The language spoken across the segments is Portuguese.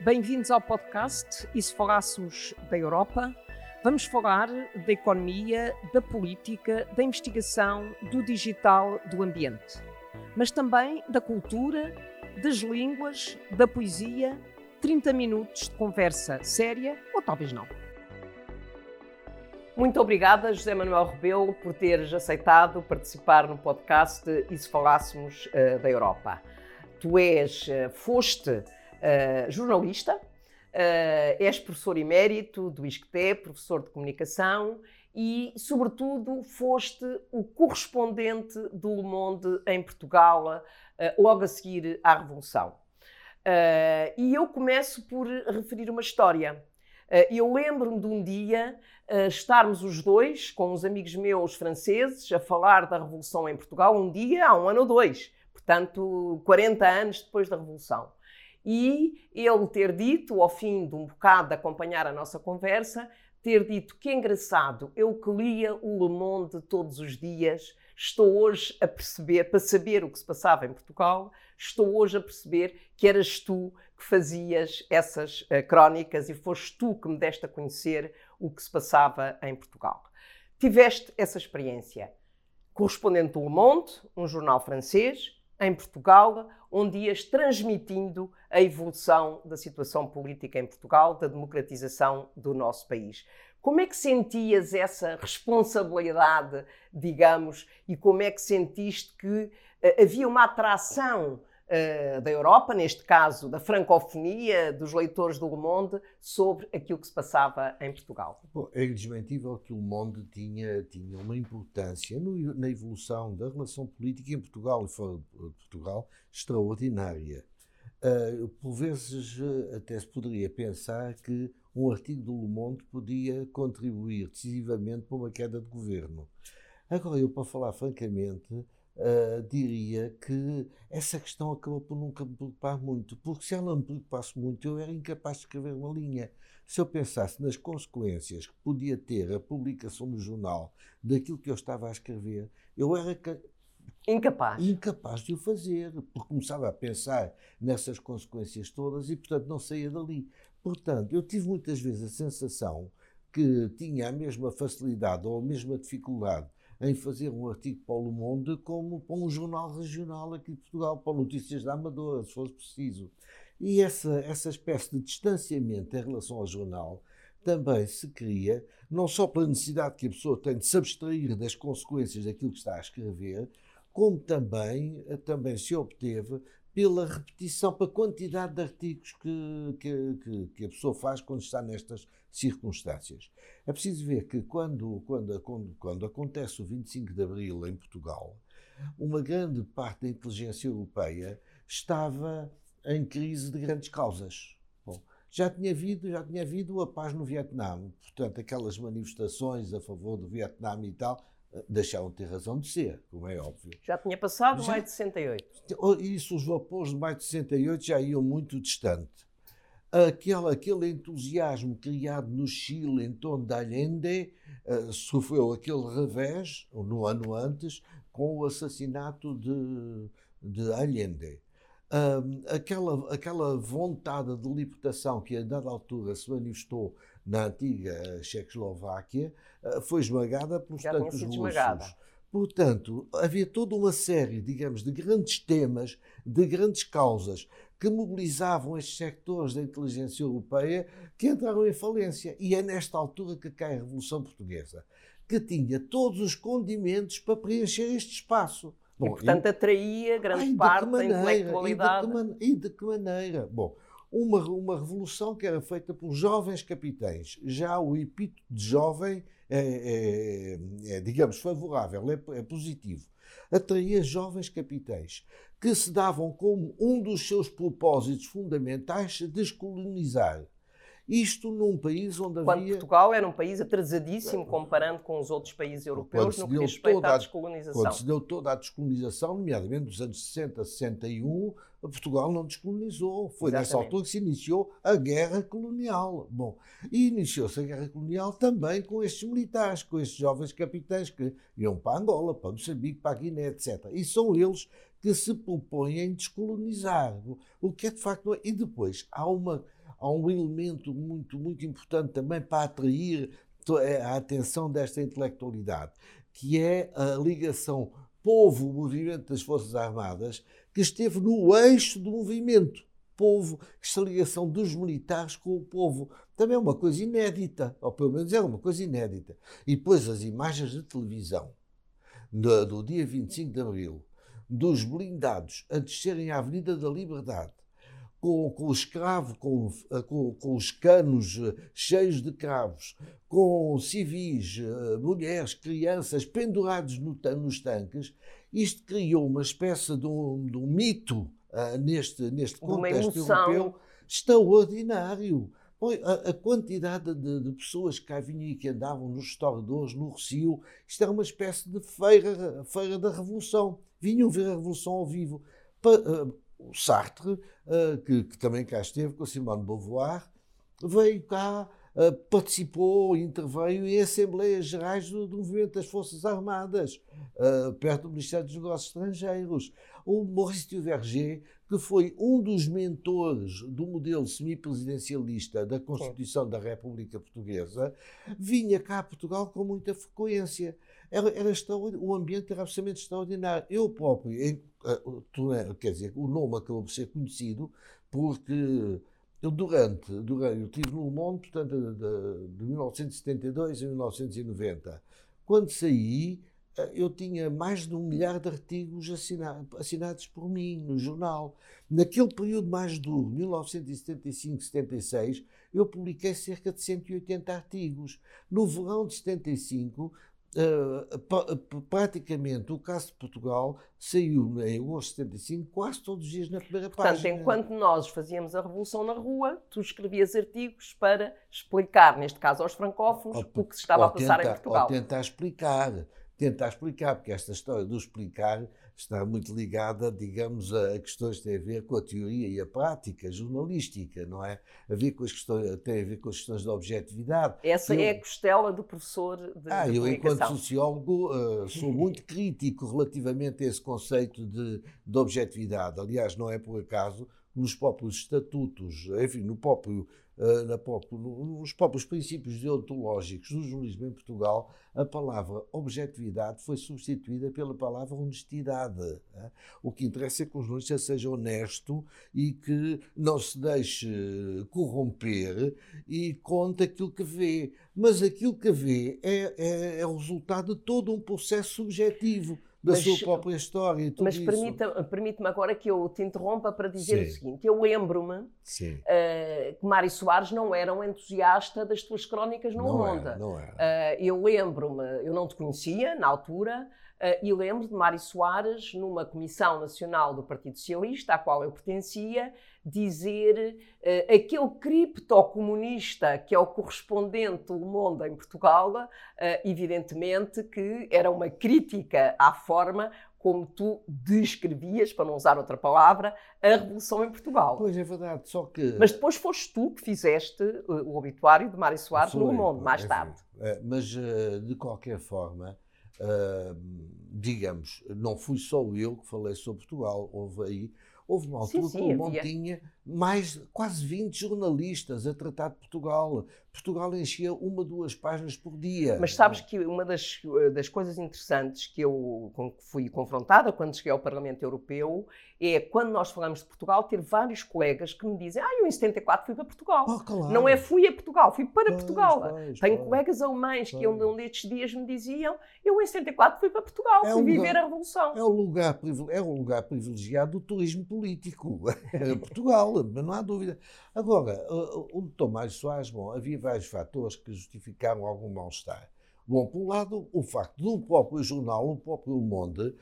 Bem-vindos ao podcast E se falássemos da Europa? Vamos falar da economia, da política, da investigação, do digital, do ambiente. Mas também da cultura, das línguas, da poesia. 30 minutos de conversa séria ou talvez não. Muito obrigada, José Manuel Rebelo, por teres aceitado participar no podcast E se falássemos uh, da Europa. Tu és, uh, foste uh, jornalista, uh, és professor emérito do ISCTE, professor de comunicação e, sobretudo, foste o correspondente do Le Monde em Portugal, uh, logo a seguir à Revolução. e eu começo por referir uma história. eu lembro-me de um dia estarmos os dois, com uns amigos meus franceses, a falar da Revolução em Portugal, um dia, há um ano ou dois, portanto, 40 anos depois da Revolução e ele ter dito, ao fim de um bocado de acompanhar a nossa conversa, ter dito que engraçado, eu que lia o Le Monde todos os dias, estou hoje a perceber, para saber o que se passava em Portugal, estou hoje a perceber que eras tu que fazias essas uh, crónicas e foste tu que me deste a conhecer o que se passava em Portugal. Tiveste essa experiência. Correspondente do Le Monde, um jornal francês, em Portugal, onde ias transmitindo a evolução da situação política em Portugal, da democratização do nosso país. Como é que sentias essa responsabilidade, digamos, e como é que sentiste que uh, havia uma atração da Europa, neste caso da francofonia, dos leitores do Le Monde, sobre aquilo que se passava em Portugal? Bom, é indesmentível que o Monde tinha, tinha uma importância no, na evolução da relação política em Portugal e fora de Portugal extraordinária. Uh, por vezes até se poderia pensar que um artigo do Le Monde podia contribuir decisivamente para uma queda de governo. Agora, eu, para falar francamente, uh, diria que essa questão acabou por nunca me preocupar muito, porque se ela me preocupasse muito, eu era incapaz de escrever uma linha. Se eu pensasse nas consequências que podia ter a publicação no jornal daquilo que eu estava a escrever, eu era incapaz. incapaz de o fazer, porque começava a pensar nessas consequências todas e, portanto, não saía dali. Portanto, eu tive muitas vezes a sensação que tinha a mesma facilidade ou a mesma dificuldade em fazer um artigo para o Le Monde como para um jornal regional aqui de Portugal, para Notícias da Amadora, se fosse preciso. E essa, essa espécie de distanciamento em relação ao jornal também se cria, não só pela necessidade que a pessoa tem de se abstrair das consequências daquilo que está a escrever, como também, também se obteve pela repetição, pela quantidade de artigos que, que, que, a pessoa faz quando está nestas circunstâncias. É preciso ver que quando, quando, quando, quando acontece o 25 de Abril em Portugal, uma grande parte da inteligência europeia estava em crise de grandes causas. Bom, já tinha havido, já tinha havido a paz no Vietnã, portanto, aquelas manifestações a favor do Vietnã e tal, deixaram de ter razão de ser, como é óbvio. Já tinha passado já, maio de 68. Isso, os vapores de maio de 68 já iam muito distante. Aquele, aquele entusiasmo criado no Chile em torno de Allende uh, sofreu aquele revés, no ano antes, com o assassinato de, de Allende. Um, aquela, aquela vontade de libertação que a dada altura se manifestou na antiga Checoslováquia uh, foi esmagada pelos Já tanques russos. Esmagada. Portanto, havia toda uma série, digamos, de grandes temas, de grandes causas que mobilizavam estes sectores da inteligência europeia que entraram em falência. E é nesta altura que cai a Revolução Portuguesa, que tinha todos os condimentos para preencher este espaço. Bom, e, portanto, atraía grande ai, parte da intelectualidade. E de, que e de que maneira? Bom, uma, uma revolução que era feita por jovens capitães. Já o epíteto de jovem é, é, é digamos, favorável, é, é positivo. Atraía jovens capitães que se davam como um dos seus propósitos fundamentais descolonizar. Isto num país onde Quando havia. Portugal era um país atrasadíssimo comparando com os outros países europeus no que diz respeito à descolonização. Quando se deu toda a descolonização, nomeadamente dos anos 60, 61, Portugal não descolonizou. Foi Exatamente. nessa altura que se iniciou a guerra colonial. Bom, e iniciou-se a guerra colonial também com estes militares, com estes jovens capitães que iam para Angola, para Moçambique, para a Guiné, etc. E são eles que se propõem descolonizar. O que é de facto. E depois há uma há um elemento muito, muito importante também para atrair a atenção desta intelectualidade, que é a ligação povo-movimento das Forças Armadas, que esteve no eixo do movimento. Povo, esta ligação dos militares com o povo. Também é uma coisa inédita, ou pelo menos é uma coisa inédita. E depois as imagens de televisão do, do dia 25 de Abril, dos blindados a descerem a Avenida da Liberdade, com, com o escravo, com, com, com, os canos eh, cheios de cravos, com civis, eh, mulheres, crianças pendurados no, nos tanques, isto criou uma espécie de um, de um mito uh, neste, neste contexto europeu extraordinário. A, a quantidade de, de, pessoas que cá vinham e que andavam nos restauradores, no Recio, isto era uma espécie de feira, feira da Revolução. Vinham ver a Revolução ao vivo. Pa, uh, o Sartre, uh, que, que, também cá esteve, com Simone de Beauvoir, veio cá, uh, participou, interveio em Assembleias Gerais do, do Movimento das Forças Armadas, perto do Ministério dos Negócios Estrangeiros. O Maurice Duverger, que foi um dos mentores do modelo semipresidencialista da Constituição da República Portuguesa, vinha cá a Portugal com muita frequência. Era, era o ambiente era absolutamente extraordinário. Eu próprio, em, uh, quer dizer, o nome acabou por ser conhecido porque eu durante, durante eu estive no Monde, portanto, de, de, de 1972 a 1990. Quando saí, eh, eu tinha mais de um milhar de artigos assinados por mim no jornal. Naquele período mais duro, 1975-76, eu publiquei cerca de 180 artigos. No verão de 75, Uh, praticamente o caso de Portugal saiu em agosto de 75 quase todos os dias na primeira Portanto, página. Portanto, enquanto nós fazíamos a revolução na rua, tu escrevias artigos para explicar, neste caso aos francófonos, ou, o que se estava a passar tentar, em Portugal. Ou tentar explicar tentar explicar, porque esta história do explicar está muito ligada, digamos, a questões que têm a ver com a teoria e a prática jornalística, não é? A ver com as questões, tem a ver com as questões da objetividade. Essa eu, é a costela do professor de Ah, de eu, enquanto sociólogo, uh, sou muito crítico relativamente a esse conceito de, de objetividade. Aliás, não é por acaso nos próprios estatutos, enfim, no próprio na próprio, nos próprios princípios deontológicos do jornalismo em Portugal, a palavra objetividade foi substituída pela palavra honestidade. O que interessa é que o jornalista seja honesto e que não se deixe corromper e conte aquilo que vê. Mas aquilo que vê é, é, é resultado de todo um processo subjetivo da mas, sua própria história e tudo Mas permita-me permite agora que eu te interrompa para dizer Sim. o seguinte: eu lembro-me uh, que Mário Soares não era um entusiasta das tuas crónicas no não Onda. Era, não era. Uh, eu lembro-me, eu não te conhecia na altura. Uh, e lembro de Mário Soares, numa Comissão Nacional do Partido Socialista, à qual eu pertencia, dizer uh, aquele criptocomunista que é o correspondente do mundo em Portugal, uh, evidentemente que era uma crítica à forma como tu descrevias, para não usar outra palavra, a Revolução em Portugal. Pois é verdade, só que... Mas depois foste tu que fizeste o obituário de Mário Soares no Mundo, mais é, tarde. Mas, de qualquer forma, Uh, digamos, não fui só eu que falei sobre Portugal, houve aí, houve uma altura sim, sim, que o Monte tinha mais quase 20 jornalistas a tratar de Portugal. Portugal enchia uma, duas páginas por dia. Mas sabes que uma das, das coisas interessantes que eu com que fui confrontada quando cheguei ao Parlamento Europeu é quando nós falamos de Portugal, ter vários colegas que me dizem: Ah, eu em 74 fui para Portugal. Oh, claro. Não é fui a Portugal, fui para pois, Portugal. Pois, Tenho pois, colegas alemães que um, destes dias me diziam: Eu em 74 fui para Portugal, é fui um viver lugar, a Revolução. É um, lugar, é um lugar privilegiado do turismo político. É Mas não há dúvida. Agora, o doutor Mário Soares, bom, havia vários fatores que justificaram algum mal-estar. Bom, por um lado, o facto do próprio jornal, o próprio Monde,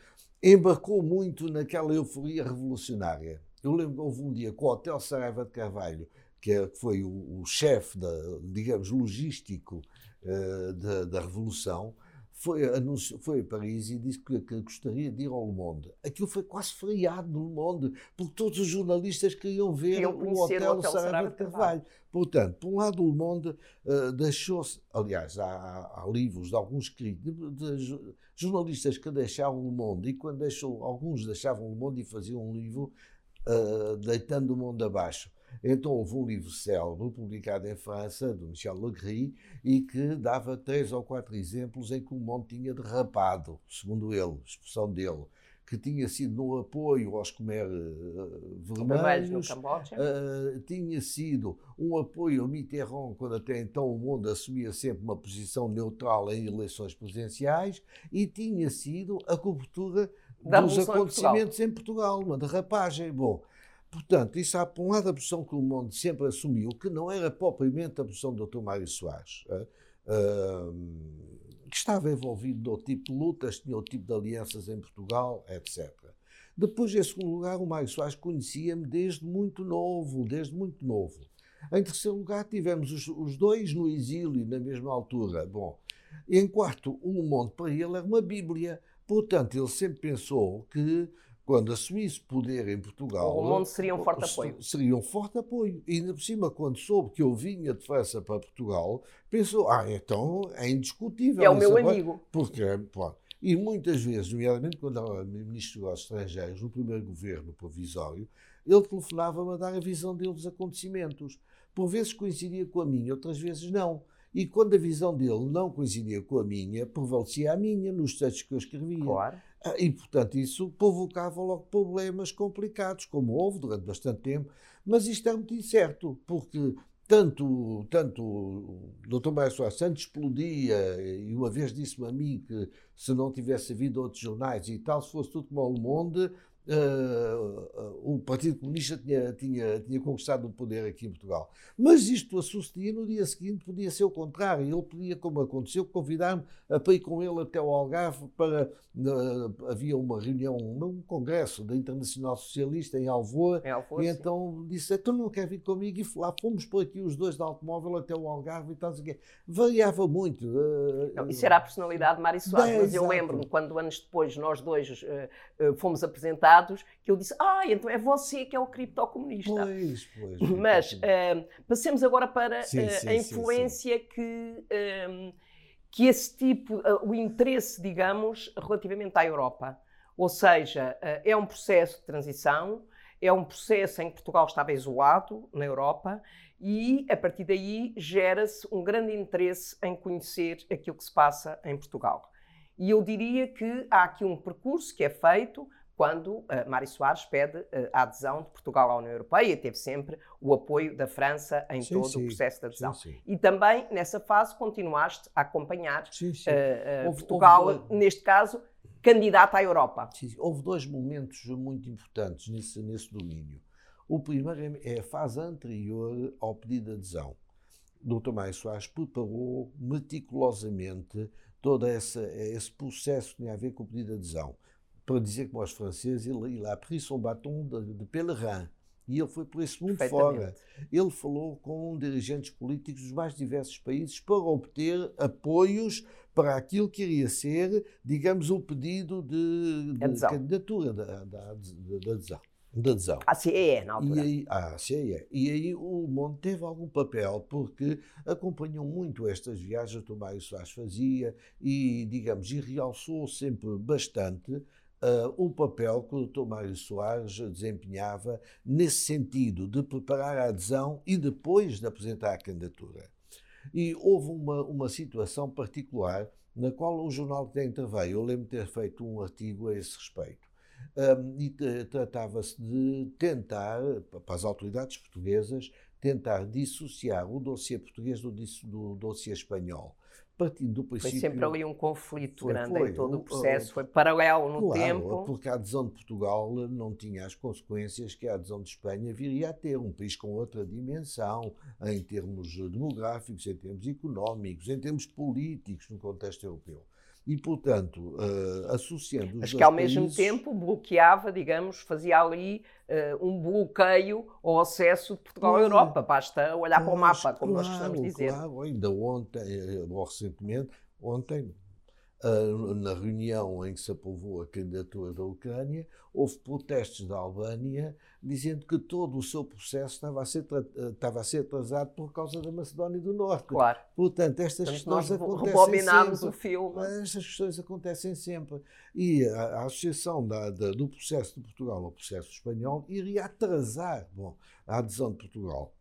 embarcou muito naquela euforia revolucionária. Eu lembro que houve um dia com o Hotel Saraiva de Carvalho, que é, foi o, o chefe, digamos, logístico uh, da, da Revolução, foi, anuncio, foi a Paris e disse que, que, gostaria de ir ao Le Monde. Aquilo foi quase feriado no Le Monde, porque todos os jornalistas queriam ver o Hotel, Hotel Saraiva de Carvalho. Portanto, por um lado, o Le Monde uh, deixou-se. Aliás, há, há, livros de alguns críticos, de, de, jornalistas que deixavam o Le Monde, e quando deixou, alguns deixavam o Le Monde e faziam um livro uh, deitando o mundo abaixo. Então houve um livro célebre publicado em França, do Michel Legris, e que dava três ou quatro exemplos em que o mundo tinha derrapado, segundo ele, expressão dele que tinha sido no apoio aos Khmer uh, Vermelhos, uh, tinha sido um apoio ao Mitterrand, quando até então o mundo assumia sempre uma posição neutral em eleições presidenciais, e tinha sido a cobertura da dos acontecimentos em Portugal. em Portugal, uma derrapagem. Bom, portanto, isso há, por um lado, a posição que o mundo sempre assumiu, que não era propriamente a posição do Dr. Mário Soares. Uh, que estava envolvido no tipo de lutas, tinha outro tipo de alianças em Portugal, etc. Depois, em segundo lugar, o Mário Soares conhecia-me desde muito novo, desde muito novo. Em terceiro lugar, tivemos os, os, dois no exílio na mesma altura. Bom, em quarto, o Monte para ele era uma Bíblia. Portanto, ele sempre pensou que quando assumisse poder em Portugal. O mundo seria um forte apoio. Seria um forte apoio. E ainda por cima, quando soube que eu vinha de França para Portugal, pensou: ah, então é indiscutível. É o meu amigo. Porque, pô, e muitas vezes, nomeadamente quando era ministro dos Estrangeiros, no primeiro governo provisório, ele telefonava-me a dar a visão dele dos acontecimentos. Por vezes coincidia com a minha, outras vezes não. E quando a visão dele não coincidia com a minha, prevalecia a minha nos textos que eu escrevia. Claro. Ah, e, portanto, isso provocava logo problemas complicados, como houve durante bastante tempo. Mas isto é muito incerto, porque tanto, tanto o Dr. Mário Soares Santos explodia, e uma vez disse-me a mim que se não tivesse havido outros jornais e tal, se fosse tudo como o Monde, Uh, uh, o Partido Comunista tinha, tinha, tinha conquistado o poder aqui em Portugal. Mas isto sucedia no dia seguinte, podia ser o contrário. Ele podia, como aconteceu, convidar-me para ir com ele até o Algarve para. Uh, havia uma reunião, um congresso da Internacional Socialista em Alvoa, Alvoa e então disse: Tu não quer vir comigo? E lá fomos por aqui os dois de automóvel até o Algarve e tal. Assim, variava muito. Não, isso era a personalidade de Mário Soares, mas eu lembro-me quando anos depois nós dois fomos apresentar dados que eu disse, ah, então é você que é o criptocomunista. Pois, pois. Mas uh, passemos agora para sim, uh, sim, a influência sim, que, um, ehm, que esse tipo, uh, o interesse, digamos, relativamente à Europa. Ou seja, é um processo de transição, é um processo em que Portugal estava isolado na Europa e, a partir daí, gera-se um grande interesse em conhecer aquilo que se passa em Portugal. E eu diria que há aqui um percurso que é feito quando uh, Mário Soares pede uh, a adesão de Portugal à União Europeia e teve sempre o apoio da França em sim, todo sim. o processo de adesão. Sim, e também, nessa fase, continuaste a acompanhar uh, houve, Portugal, houve... neste caso, candidata à Europa. Houve dois momentos muito importantes nesse, nesse domínio. O primeiro é, é a fase anterior ao pedido de adesão. Dr. Mário Soares preparou meticulosamente todo esse, esse processo que tinha a ver com o pedido de adesão para dizer como aos franceses, ele, ele a pris son bâton de, de pèlerin. E ele foi por esse mundo fora. Ele falou com dirigentes políticos dos mais diversos países para obter apoios para aquilo que iria ser, digamos, o pedido de, de candidatura da, da, da adesão. Da adesão. A CEE, na altura. E aí, CEE. E aí o Monte teve algum papel, porque acompanhou muito estas viagens que o Mário Soares fazia e, digamos, e realçou sempre bastante uh, o papel que o Dr. Mário Soares desempenhava nesse sentido, de preparar a adesão e depois de apresentar a candidatura. E houve uma, uma situação particular na qual o jornal que interveio, eu lembro de ter feito um artigo a esse respeito. Um, e tratava-se de tentar, para as autoridades portuguesas, tentar dissociar o dossiê português do, do dossiê espanhol partindo do princípio. Foi sempre ali um conflito grande foi, em todo o processo, foi paralelo no claro, tempo. Porque a adesão de Portugal não tinha as consequências que a adesão de Espanha viria a ter, um país com outra dimensão, em termos demográficos, em termos económicos, em termos políticos no contexto europeu. E, portanto, uh, associando. Mas que ao mesmo países... tempo bloqueava, digamos, fazia ali uh, um bloqueio ao acesso de Portugal à Europa. Basta olhar para o mapa, como claro, nós costumamos dizer. Claro, ainda ontem, eh, ou recentemente, ontem, na reunião em que se aprovou a candidatura da Ucrânia, houve protestos da Albânia dizendo que todo o seu processo estava a ser, estava a ser atrasado por causa da Macedónia do Norte. Claro. Portanto, estas Portanto, questões acontecem sempre. o filme. Estas questões acontecem sempre. E a, a associação da, da, do processo de Portugal ao processo espanhol iria atrasar bom, a adesão de Portugal.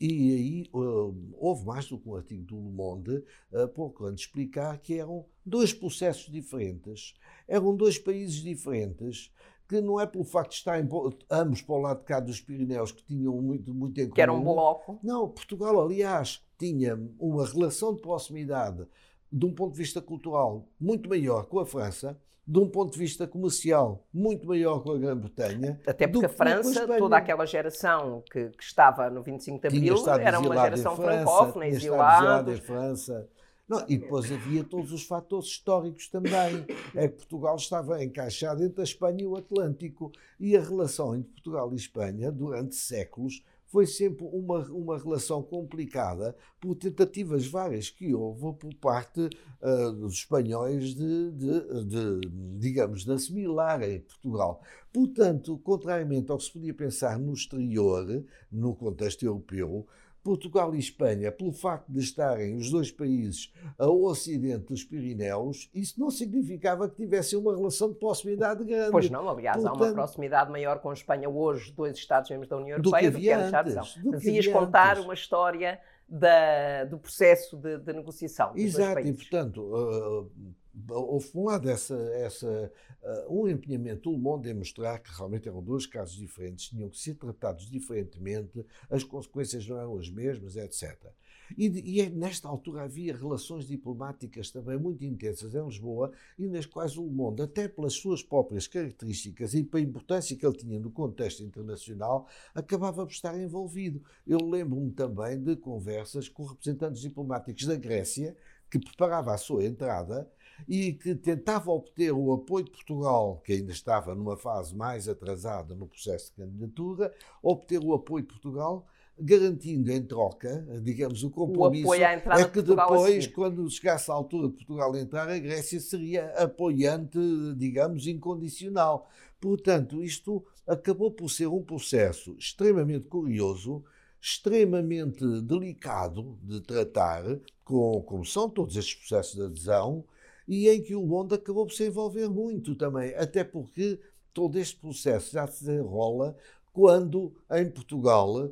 E aí uh, houve mais do que um artigo do Le Monde, uh, pouco antes, explicar que eram dois processos diferentes, eram dois países diferentes, que não é pelo facto de estarem ambos para o lado de cá dos Pirineus, que tinham muito, muito em comum. Que era um bloco. Não, Portugal, aliás, tinha uma relação de proximidade, de um ponto de vista cultural, muito maior com a França, de um ponto de vista comercial, muito maior com a Grã-Bretanha. Até porque a França, toda aquela geração que, que, estava no 25 de Abril, era uma geração francófona, exilada. em França. Não, e depois havia todos os fatores históricos também. É que Portugal estava encaixado entre a Espanha e o Atlântico. E a relação entre Portugal e Espanha, durante séculos, foi sempre uma, uma relação complicada por tentativas várias que houve por parte uh, dos espanhóis de, de, de, digamos, de Portugal. Portanto, contrariamente ao que se podia pensar no exterior, no contexto europeu, Portugal e Espanha, pelo facto de estarem os dois países ao ocidente dos Pirineus, isso não significava que tivessem uma relação de proximidade grande. Pois não, aliás, Portanto, há uma proximidade maior com a Espanha hoje, dois Estados-membros da União Europeia, do que havia do que antes. Mas ias contar antes. uma história da, do processo de, de negociação. Exato, e portanto, uh, houve um lado essa, essa, uh, um empenhamento do mundo em mostrar que realmente eram dois casos diferentes, tinham que ser tratados diferentemente, as consequências não eram as mesmas, etc. E, e é, nesta altura havia relações diplomáticas também muito intensas em Lisboa e nas quais o mundo, até pelas suas próprias características e pela importância que ele tinha no contexto internacional, acabava por estar envolvido. Eu lembro-me também de conversas com representantes diplomáticos da Grécia que preparava a sua entrada e que tentava obter o apoio de Portugal, que ainda estava numa fase mais atrasada no processo de candidatura, obter o apoio de Portugal, garantindo em troca, digamos, o compromisso, o é que depois, quando chegasse a altura de Portugal entrar, a Grécia seria apoiante, digamos, incondicional. Portanto, isto acabou por ser um processo extremamente curioso, extremamente delicado de tratar, com, como são todos estes processos de adesão, e em que o mundo acabou por se envolver muito também, até porque todo este processo já se desenrola quando em Portugal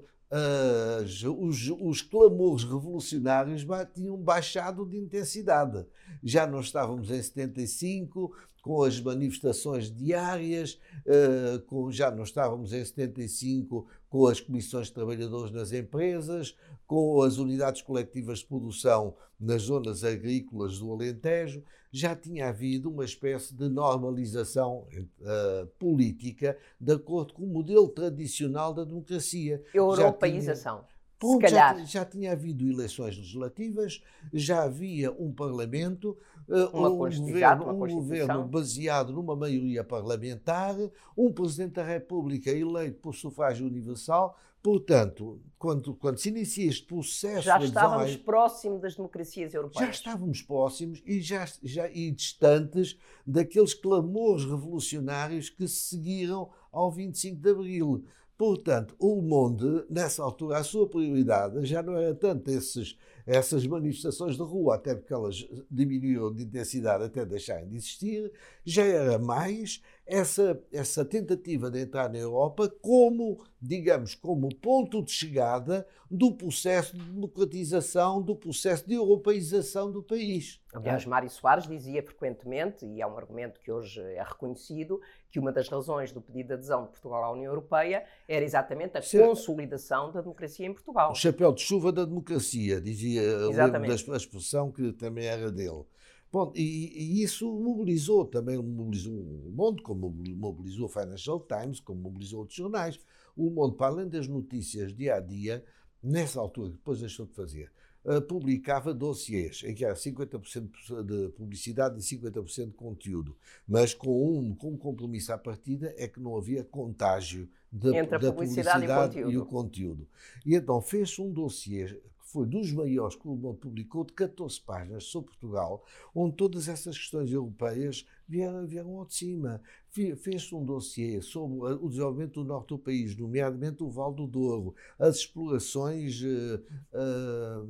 os, os, clamores revolucionários tinham baixado de intensidade. Já não estávamos em 75, com as manifestações diárias, uh, com, já não estávamos em 75 com as comissões de trabalhadores nas empresas, com as unidades coletivas de produção nas zonas agrícolas do Alentejo, já tinha havido uma espécie de normalização uh, política de acordo com o modelo tradicional da democracia. Europeização. Ponto, se. Já, já, tinha havido eleições legislativas, já havia um Parlamento, uh, um, governo, um governo baseado numa maioria parlamentar, um Presidente da República eleito por sufrágio universal. Portanto, quando, quando se inicia este processo. Já estávamos próximos das democracias europeias. Já estávamos próximos e, já, já, e distantes daqueles clamores revolucionários que seguiram ao 25 de Abril. Portanto, o Monde, nessa altura, a sua prioridade já não era tanto esses, essas manifestações de rua, até porque elas diminuíram de intensidade até deixarem de existir, já era mais essa, essa tentativa de entrar na Europa como, digamos, como ponto de chegada do processo de democratização, do processo de europeização do país. Aliás, Mário Soares dizia frequentemente, e é um argumento que hoje é reconhecido, que uma das razões do pedido de adesão de Portugal à União Europeia era exatamente a consolidação da democracia em Portugal. O chapéu de chuva da democracia, dizia, lembro da expressão que também era dele. Bom, e, e, isso mobilizou também, mobilizou o mundo, como mobilizou o Financial Times, como mobilizou outros jornais. O mundo, para além das notícias dia a dia, nessa altura, depois deixou de fazer, uh, publicava dossiês em que era 50% de publicidade e 50% de conteúdo, mas com um, com um compromisso à partida é que não havia contágio de, da publicidade, publicidade e, o e, o conteúdo. E então fez um dossiê que foi dos maiores que o Monde publicou, de 14 páginas sobre Portugal, onde todas essas questões europeias vieram, vieram ao de cima. Fez-se um dossiê sobre o desenvolvimento do norte do país, nomeadamente o Val do Douro, as explorações uh,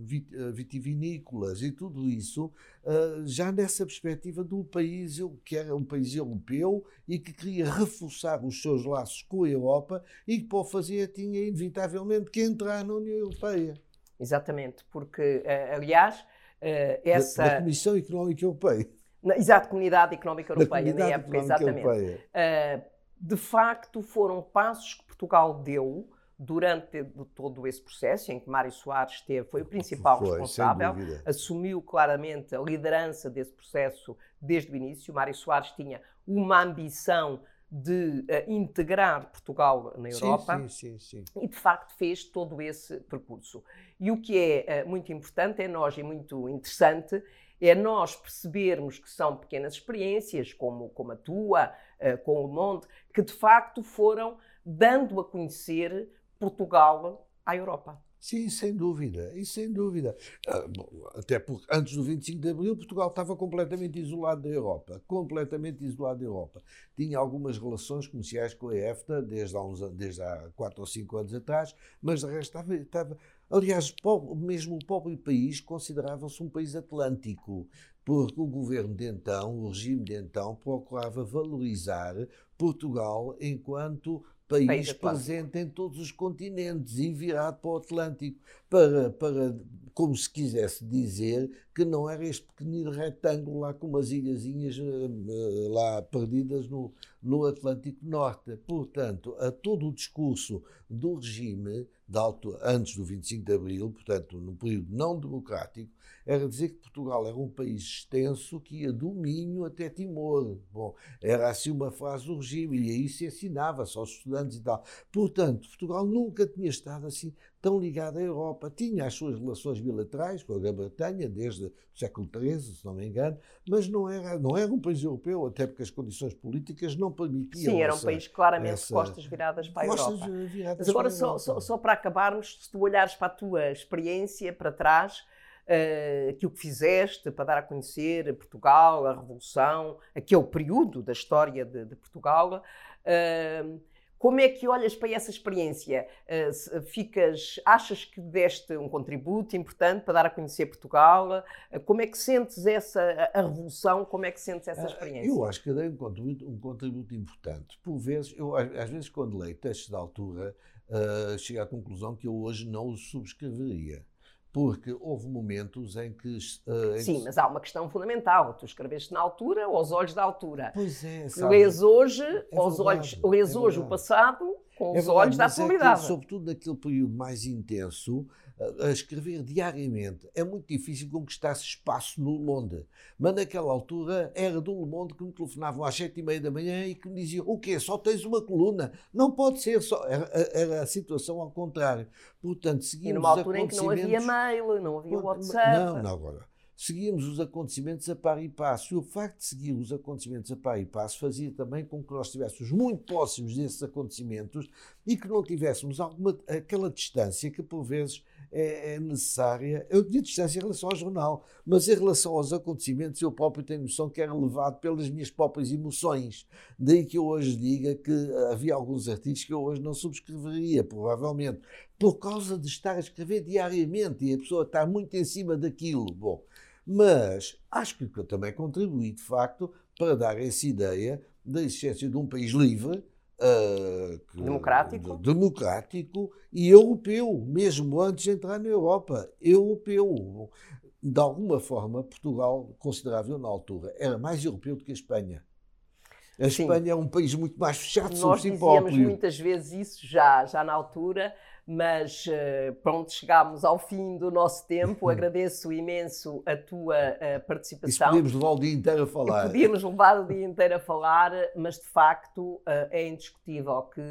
vitivinícolas e tudo isso, uh, já nessa perspectiva de um país que era um país europeu e que queria reforçar os seus laços com a Europa e que para o fazer tinha inevitavelmente que entrar na União Europeia. Exatamente, porque, aliás, essa. Da, da Comissão Económica Europeia. Na, exato, Comunidade Económica Europeia, na época, exatamente. Europeia. Uh, de facto, foram passos que Portugal deu durante todo esse processo, em que Mário Soares esteve, foi o principal foi, responsável, assumiu claramente a liderança desse processo desde o início. Mário Soares tinha uma ambição de uh, integrar Portugal na Europa sim, sim, sim, e de facto fez todo esse percurso. E o que é uh, muito importante é nós e muito interessante é nós percebermos que são pequenas experiências, como, como a tua, uh, com o Monde, que de facto foram dando a conhecer Portugal à Europa. Sim, sem dúvida, e sem dúvida. Ah, até porque antes do 25 de Abril, Portugal estava completamente isolado da Europa, completamente isolado da Europa. Tinha algumas relações comerciais com a EFTA desde há, uns, desde há 4 ou 5 anos atrás, mas de resto estava, estava Aliás, mesmo o próprio país considerava-se um país atlântico, porque o governo de então, o regime de então, procurava valorizar Portugal enquanto país, país presente em todos os continentes e virado para o Atlântico, para, para, como se quisesse dizer que não era este pequenino retângulo lá com umas ilhazinhas eh, lá perdidas no, no Atlântico Norte. Portanto, a todo o discurso do regime de alto, antes do 25 de Abril, portanto, no período não democrático, era dizer que Portugal era um país extenso que ia do Minho até Timor. Bom, era assim uma frase do regime e aí se ensinava-se aos estudantes e tal. Portanto, Portugal nunca tinha estado assim tão ligado à Europa. Tinha as suas relações bilaterais com a Grã-Bretanha desde o século XIII, se não me engano, mas não era, não era um país europeu, até porque as condições políticas não permitiam. Sim, era um país claramente essa... costas viradas para a costas Europa. Viradas mas agora, só, só, só para acabarmos, se tu olhares para a tua experiência para trás, uh, aquilo que fizeste para dar a conhecer Portugal, a Revolução, aquele período da história de, de Portugal. Uh, como é que olhas para essa experiência? Uh, ficas, achas que deste um contributo importante para dar a conhecer Portugal? Uh, como é que sentes essa a, a, revolução? Como é que sentes essa experiência? Eu acho que dei um contributo, um contributo importante. Por vezes, eu às vezes quando leio textos de altura, uh, chego à conclusão que eu hoje não os subscreveria porque houve momentos em que. Uh, em Sim, que... mas há uma questão fundamental. Tu escreveste na altura, aos olhos da altura. Pois é, sabe? Lês hoje, é aos verdade, olhos, lês é hoje o passado, com é os olhos da atualidade. É sobretudo naquele período mais intenso, a escrever diariamente. É muito difícil conquistar-se espaço no Le Monde. Mas naquela altura era do Le Monde que me telefonavam às sete e meia da manhã e que me diziam: o quê? Só tens uma coluna? Não pode ser. Só. Era, era a situação ao contrário. Portanto, seguimos. E numa altura em que não havia mail, não havia WhatsApp. Não, não, agora seguíamos os acontecimentos a par e passo. E o facto de seguir os acontecimentos a par e passo fazia também com que nós estivéssemos muito próximos desses acontecimentos e que não tivéssemos alguma, aquela distância que por vezes é, é necessária. Eu tinha distância em relação ao jornal, mas em relação aos acontecimentos eu próprio tenho noção que era levado pelas minhas próprias emoções. Daí que eu hoje diga que havia alguns artigos que eu hoje não subscreveria, provavelmente, por causa de estar a escrever diariamente e a pessoa estar muito em cima daquilo. Bom, mas acho que também contribui, de facto, para dar essa ideia da existência de um país livre, uh, que, democrático. De, democrático e europeu, mesmo antes de entrar na Europa. Europeu. De alguma forma, Portugal, considerável na altura, era mais europeu do que a Espanha. A Sim. Espanha é um país muito mais fechado sobre si próprio. Nós dizíamos muitas vezes isso já, já na altura, mas uh, pronto, chegámos ao fim do nosso tempo. Agradeço imenso a tua uh, participação. Isso podíamos levar o dia inteiro a falar. Podíamos levar o dia inteiro a falar, mas de facto uh, é indiscutível que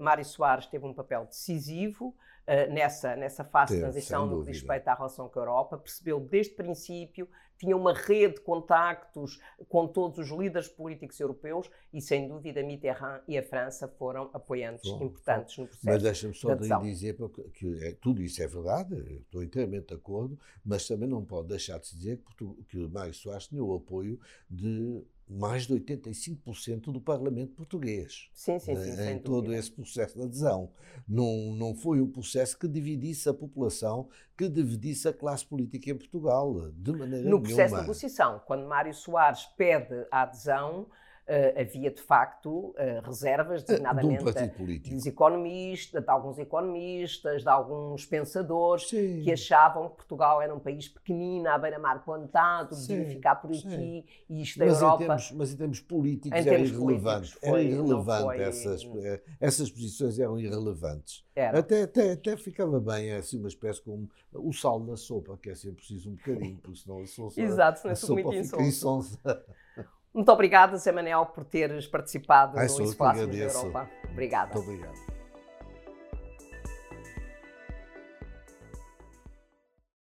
Mário Soares teve um papel decisivo uh, nessa, nessa fase de transição no que diz respeito à relação com a Europa, percebeu desde o princípio, tinha uma rede de contactos com todos os líderes políticos europeus e, sem dúvida, Mitterrand e a França foram apoiantes bom, importantes bom. no processo. Mas deixa-me só de dizer que é, tudo isso é verdade, estou inteiramente de acordo, mas também não pode deixar de se dizer que, que o Mário Soares tinha o apoio de mais de 85% do Parlamento português. Sim, sim, sim. Em todo esse processo de adesão. Não, não foi um processo que dividisse a população, que dividisse a classe política em Portugal, de maneira No processo nenhuma. de negociação, quando Mário Soares pede a adesão, Uh, havia de facto uh, reservas, designadamente de dos economistas, de alguns economistas, de alguns pensadores sim. que achavam que Portugal era um país pequenino, à beira-mar plantado, devia ficar por aqui sim. e isto da mas Europa. Em termos, mas em termos políticos em era termos irrelevante. Políticos, foi, era irrelevante foi... essas, eh, essas posições eram irrelevantes. Era. Até, até, até ficava bem assim uma espécie como o sal na sopa, que é sempre preciso um bocadinho, porque senão a, sopa, Exato, a sopa fica insonsa. Muito obrigada, Zé Manel, por teres participado Ai, no Espaço da Europa. Obrigada. Muito obrigado.